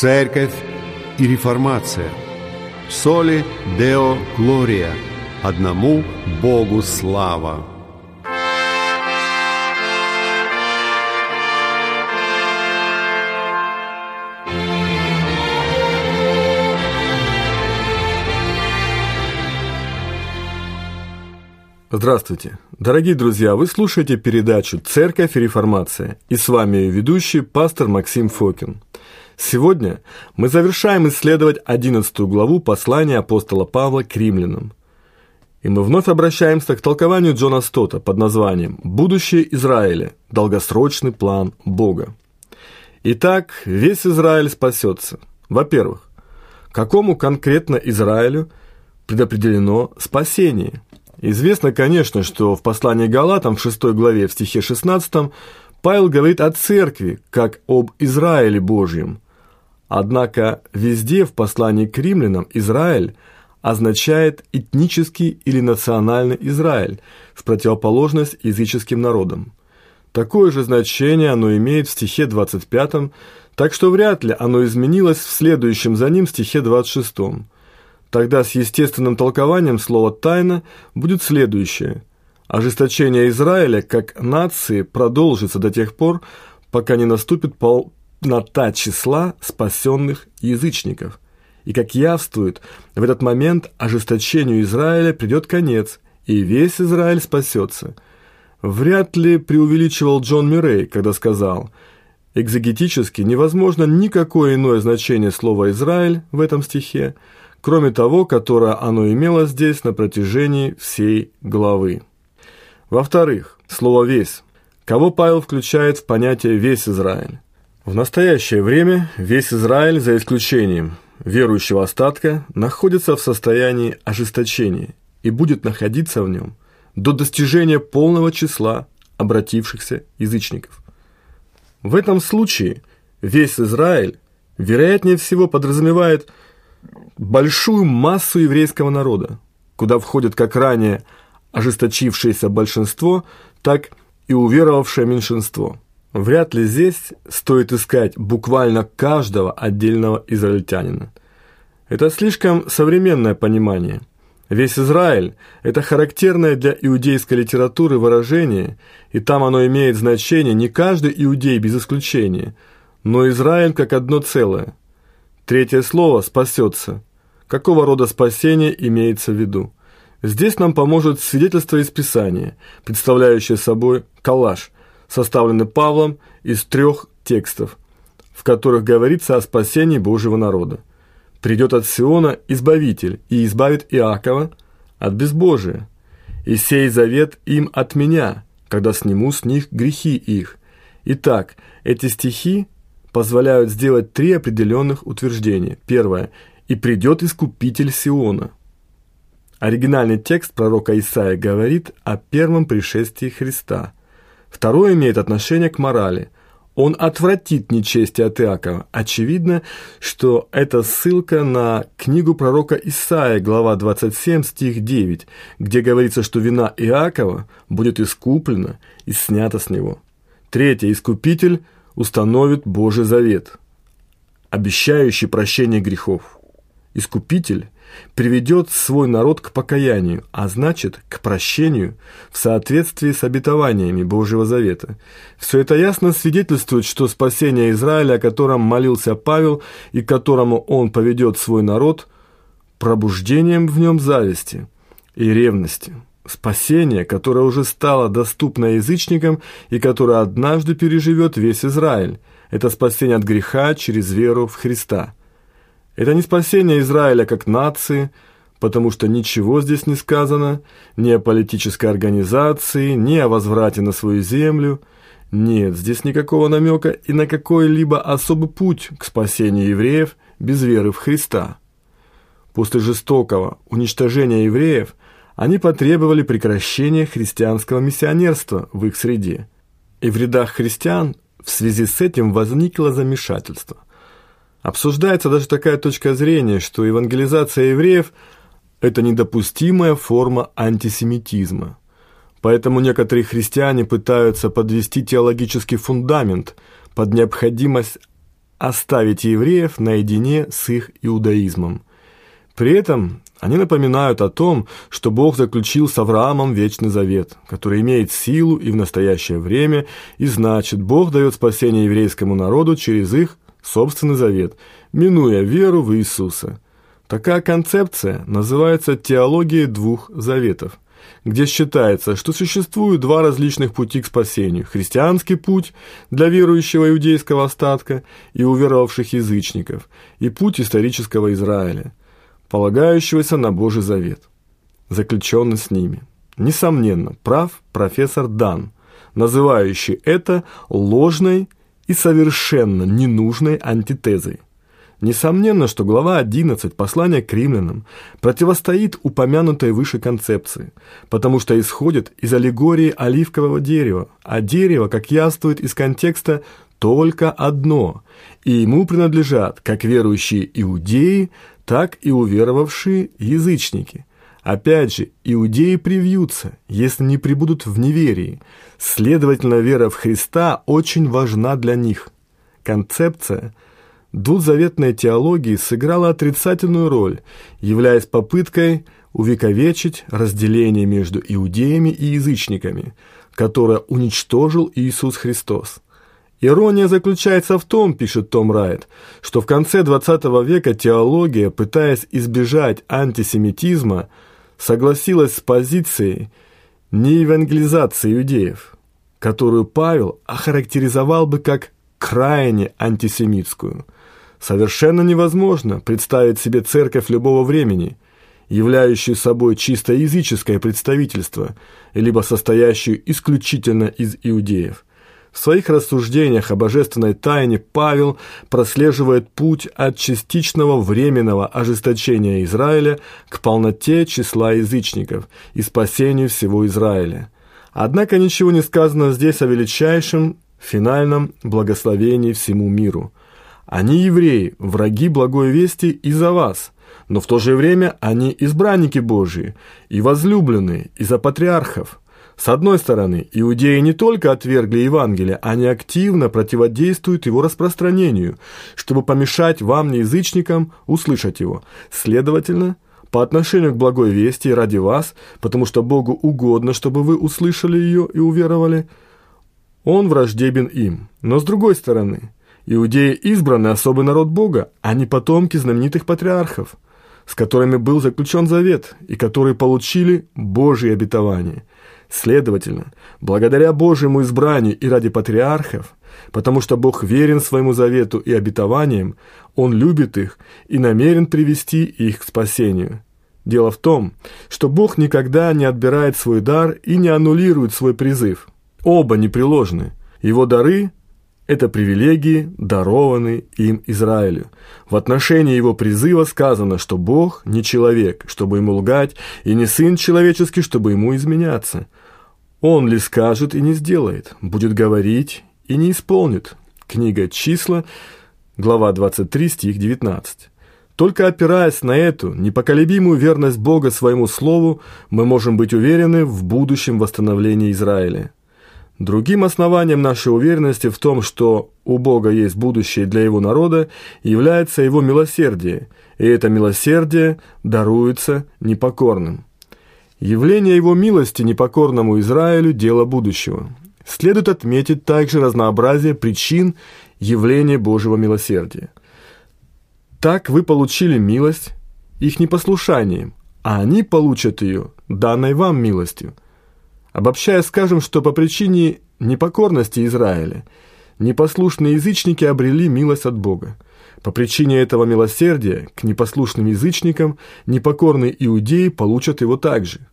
Церковь и реформация. Соли Део Глория. Одному Богу слава. Здравствуйте! Дорогие друзья, вы слушаете передачу «Церковь и реформация» и с вами ведущий пастор Максим Фокин. Сегодня мы завершаем исследовать 11 главу послания апостола Павла к римлянам. И мы вновь обращаемся к толкованию Джона Стота под названием «Будущее Израиля. Долгосрочный план Бога». Итак, весь Израиль спасется. Во-первых, какому конкретно Израилю предопределено спасение – Известно, конечно, что в послании Галатам в 6 главе в стихе 16 Павел говорит о церкви, как об Израиле Божьем. Однако везде в послании к римлянам Израиль означает этнический или национальный Израиль, в противоположность языческим народам. Такое же значение оно имеет в стихе 25, так что вряд ли оно изменилось в следующем за ним стихе 26. Тогда с естественным толкованием слова «тайна» будет следующее. Ожесточение Израиля как нации продолжится до тех пор, пока не наступит полнота числа спасенных язычников. И как явствует, в этот момент ожесточению Израиля придет конец, и весь Израиль спасется. Вряд ли преувеличивал Джон Мюррей, когда сказал «Экзегетически невозможно никакое иное значение слова «Израиль» в этом стихе, кроме того, которое оно имело здесь на протяжении всей главы. Во-вторых, слово «весь». Кого Павел включает в понятие «весь Израиль»? В настоящее время весь Израиль, за исключением верующего остатка, находится в состоянии ожесточения и будет находиться в нем до достижения полного числа обратившихся язычников. В этом случае весь Израиль, вероятнее всего, подразумевает – большую массу еврейского народа, куда входит как ранее ожесточившееся большинство, так и уверовавшее меньшинство. Вряд ли здесь стоит искать буквально каждого отдельного израильтянина. Это слишком современное понимание. Весь Израиль – это характерное для иудейской литературы выражение, и там оно имеет значение не каждый иудей без исключения, но Израиль как одно целое – Третье слово «спасется». Какого рода спасение имеется в виду? Здесь нам поможет свидетельство из Писания, представляющее собой коллаж, составленный Павлом из трех текстов, в которых говорится о спасении Божьего народа. «Придет от Сиона Избавитель и избавит Иакова от безбожия, и сей завет им от меня, когда сниму с них грехи их». Итак, эти стихи позволяют сделать три определенных утверждения. Первое. «И придет Искупитель Сиона». Оригинальный текст пророка Исаия говорит о первом пришествии Христа. Второе имеет отношение к морали. Он отвратит нечестие от Иакова. Очевидно, что это ссылка на книгу пророка Исаия, глава 27, стих 9, где говорится, что вина Иакова будет искуплена и снята с него. Третье. Искупитель – установит Божий завет, обещающий прощение грехов. Искупитель приведет свой народ к покаянию, а значит, к прощению в соответствии с обетованиями Божьего Завета. Все это ясно свидетельствует, что спасение Израиля, о котором молился Павел и которому он поведет свой народ, пробуждением в нем зависти и ревности спасение, которое уже стало доступно язычникам и которое однажды переживет весь Израиль. Это спасение от греха через веру в Христа. Это не спасение Израиля как нации, потому что ничего здесь не сказано, ни о политической организации, ни о возврате на свою землю. Нет, здесь никакого намека и на какой-либо особый путь к спасению евреев без веры в Христа. После жестокого уничтожения евреев – они потребовали прекращения христианского миссионерства в их среде. И в рядах христиан в связи с этим возникло замешательство. Обсуждается даже такая точка зрения, что евангелизация евреев – это недопустимая форма антисемитизма. Поэтому некоторые христиане пытаются подвести теологический фундамент под необходимость оставить евреев наедине с их иудаизмом. При этом они напоминают о том, что Бог заключил с Авраамом вечный завет, который имеет силу и в настоящее время, и значит, Бог дает спасение еврейскому народу через их собственный завет, минуя веру в Иисуса. Такая концепция называется теологией двух заветов, где считается, что существуют два различных пути к спасению – христианский путь для верующего иудейского остатка и уверовавших язычников, и путь исторического Израиля – полагающегося на Божий Завет, заключенный с ними. Несомненно, прав профессор Дан, называющий это ложной и совершенно ненужной антитезой. Несомненно, что глава 11 послания к римлянам противостоит упомянутой выше концепции, потому что исходит из аллегории оливкового дерева, а дерево, как яствует из контекста, только одно, и ему принадлежат как верующие иудеи, так и уверовавшие язычники. Опять же, иудеи привьются, если не прибудут в неверии. Следовательно, вера в Христа очень важна для них. Концепция двузаветной теологии сыграла отрицательную роль, являясь попыткой увековечить разделение между иудеями и язычниками, которое уничтожил Иисус Христос. Ирония заключается в том, пишет Том Райт, что в конце XX века теология, пытаясь избежать антисемитизма, согласилась с позицией неевангелизации иудеев, которую Павел охарактеризовал бы как крайне антисемитскую. Совершенно невозможно представить себе церковь любого времени, являющую собой чисто языческое представительство, либо состоящую исключительно из иудеев – в своих рассуждениях о божественной тайне Павел прослеживает путь от частичного временного ожесточения Израиля к полноте числа язычников и спасению всего Израиля. Однако ничего не сказано здесь о величайшем финальном благословении всему миру. Они евреи, враги благой вести из-за вас, но в то же время они избранники Божии и возлюбленные из-за патриархов. С одной стороны, иудеи не только отвергли Евангелие, они активно противодействуют его распространению, чтобы помешать вам, неязычникам, услышать его. Следовательно, по отношению к благой вести ради вас, потому что Богу угодно, чтобы вы услышали ее и уверовали, он враждебен им. Но с другой стороны, иудеи избраны особый народ Бога, а не потомки знаменитых патриархов, с которыми был заключен завет и которые получили Божье обетование – Следовательно, благодаря Божьему избранию и ради патриархов, потому что Бог верен своему завету и обетованиям, Он любит их и намерен привести их к спасению. Дело в том, что Бог никогда не отбирает свой дар и не аннулирует свой призыв. Оба непреложны. Его дары – это привилегии, дарованные им Израилю. В отношении его призыва сказано, что Бог не человек, чтобы ему лгать, и не сын человеческий, чтобы ему изменяться – он ли скажет и не сделает, будет говорить и не исполнит. Книга «Числа», глава 23, стих 19. Только опираясь на эту непоколебимую верность Бога своему слову, мы можем быть уверены в будущем восстановлении Израиля. Другим основанием нашей уверенности в том, что у Бога есть будущее для Его народа, является Его милосердие, и это милосердие даруется непокорным. Явление его милости непокорному Израилю – дело будущего. Следует отметить также разнообразие причин явления Божьего милосердия. Так вы получили милость их непослушанием, а они получат ее, данной вам милостью. Обобщая, скажем, что по причине непокорности Израиля непослушные язычники обрели милость от Бога. По причине этого милосердия к непослушным язычникам непокорные иудеи получат его также.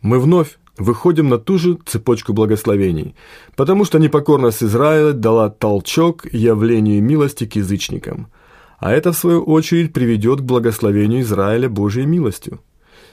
Мы вновь выходим на ту же цепочку благословений, потому что непокорность Израиля дала толчок явлению милости к язычникам, а это, в свою очередь, приведет к благословению Израиля Божьей милостью.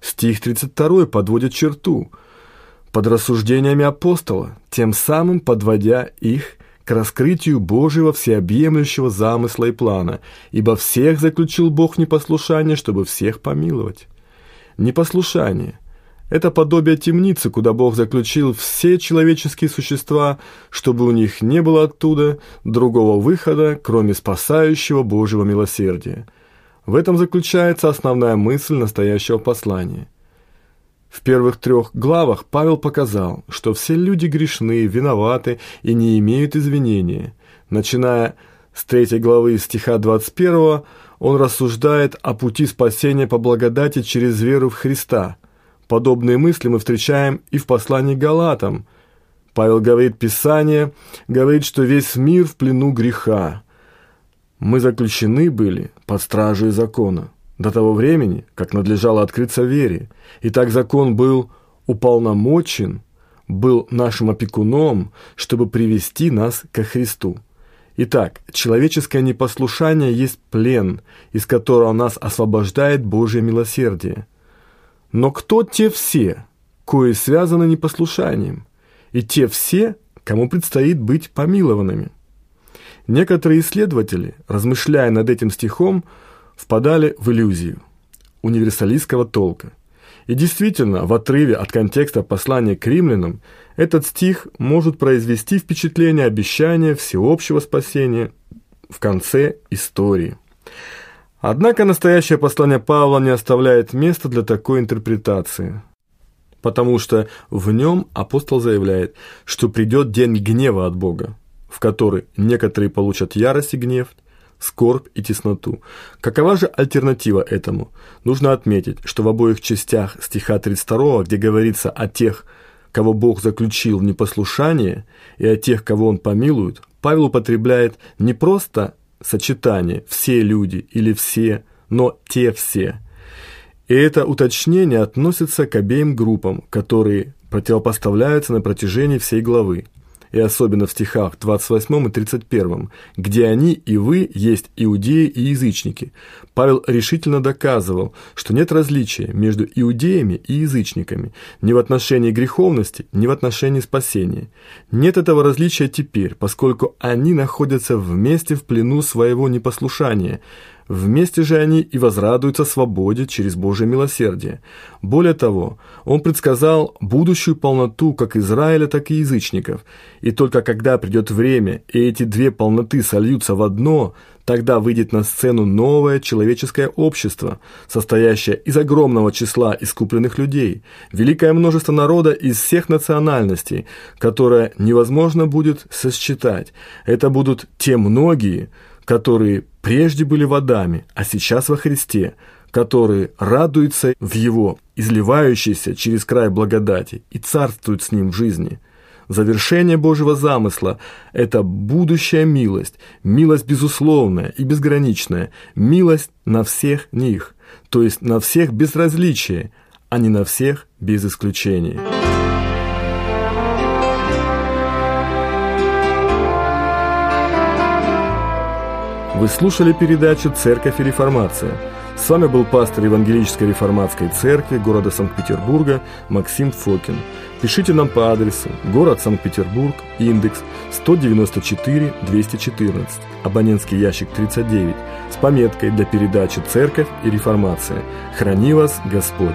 Стих 32 подводит черту под рассуждениями апостола, тем самым подводя их к раскрытию Божьего всеобъемлющего замысла и плана, ибо всех заключил Бог непослушание, чтобы всех помиловать. Непослушание – Это подобие темницы, куда Бог заключил все человеческие существа, чтобы у них не было оттуда другого выхода, кроме спасающего Божьего милосердия. В этом заключается основная мысль настоящего послания. В первых трех главах Павел показал, что все люди грешны, виноваты и не имеют извинения. Начиная с третьей главы стиха 21 он рассуждает о пути спасения по благодати через веру в Христа – Подобные мысли мы встречаем и в послании к Галатам. Павел говорит, Писание говорит, что весь мир в плену греха. Мы заключены были под стражей закона до того времени, как надлежало открыться вере. И так закон был уполномочен, был нашим опекуном, чтобы привести нас ко Христу. Итак, человеческое непослушание есть плен, из которого нас освобождает Божье милосердие. Но кто те все, кои связаны непослушанием, и те все, кому предстоит быть помилованными? Некоторые исследователи, размышляя над этим стихом, впадали в иллюзию универсалистского толка. И действительно, в отрыве от контекста послания к римлянам, этот стих может произвести впечатление обещания всеобщего спасения в конце истории. Однако настоящее послание Павла не оставляет места для такой интерпретации, потому что в нем апостол заявляет, что придет день гнева от Бога, в который некоторые получат ярость и гнев, скорбь и тесноту. Какова же альтернатива этому? Нужно отметить, что в обоих частях стиха 32, где говорится о тех, кого Бог заключил в непослушание, и о тех, кого Он помилует, Павел употребляет не просто сочетание «все люди» или «все», но «те все». И это уточнение относится к обеим группам, которые противопоставляются на протяжении всей главы и особенно в стихах 28 и 31, где они и вы есть иудеи и язычники. Павел решительно доказывал, что нет различия между иудеями и язычниками ни в отношении греховности, ни в отношении спасения. Нет этого различия теперь, поскольку они находятся вместе в плену своего непослушания – Вместе же они и возрадуются свободе через Божье милосердие. Более того, он предсказал будущую полноту как Израиля, так и язычников. И только когда придет время, и эти две полноты сольются в одно, тогда выйдет на сцену новое человеческое общество, состоящее из огромного числа искупленных людей, великое множество народа из всех национальностей, которое невозможно будет сосчитать. Это будут те многие, которые прежде были водами, а сейчас во Христе, которые радуются в Его, изливающейся через край благодати, и царствуют с Ним в жизни. Завершение Божьего замысла – это будущая милость, милость безусловная и безграничная, милость на всех них, то есть на всех без различия, а не на всех без исключения. Вы слушали передачу «Церковь и реформация». С вами был пастор Евангелической реформатской церкви города Санкт-Петербурга Максим Фокин. Пишите нам по адресу город Санкт-Петербург, индекс 194-214, абонентский ящик 39, с пометкой для передачи «Церковь и реформация». Храни вас Господь!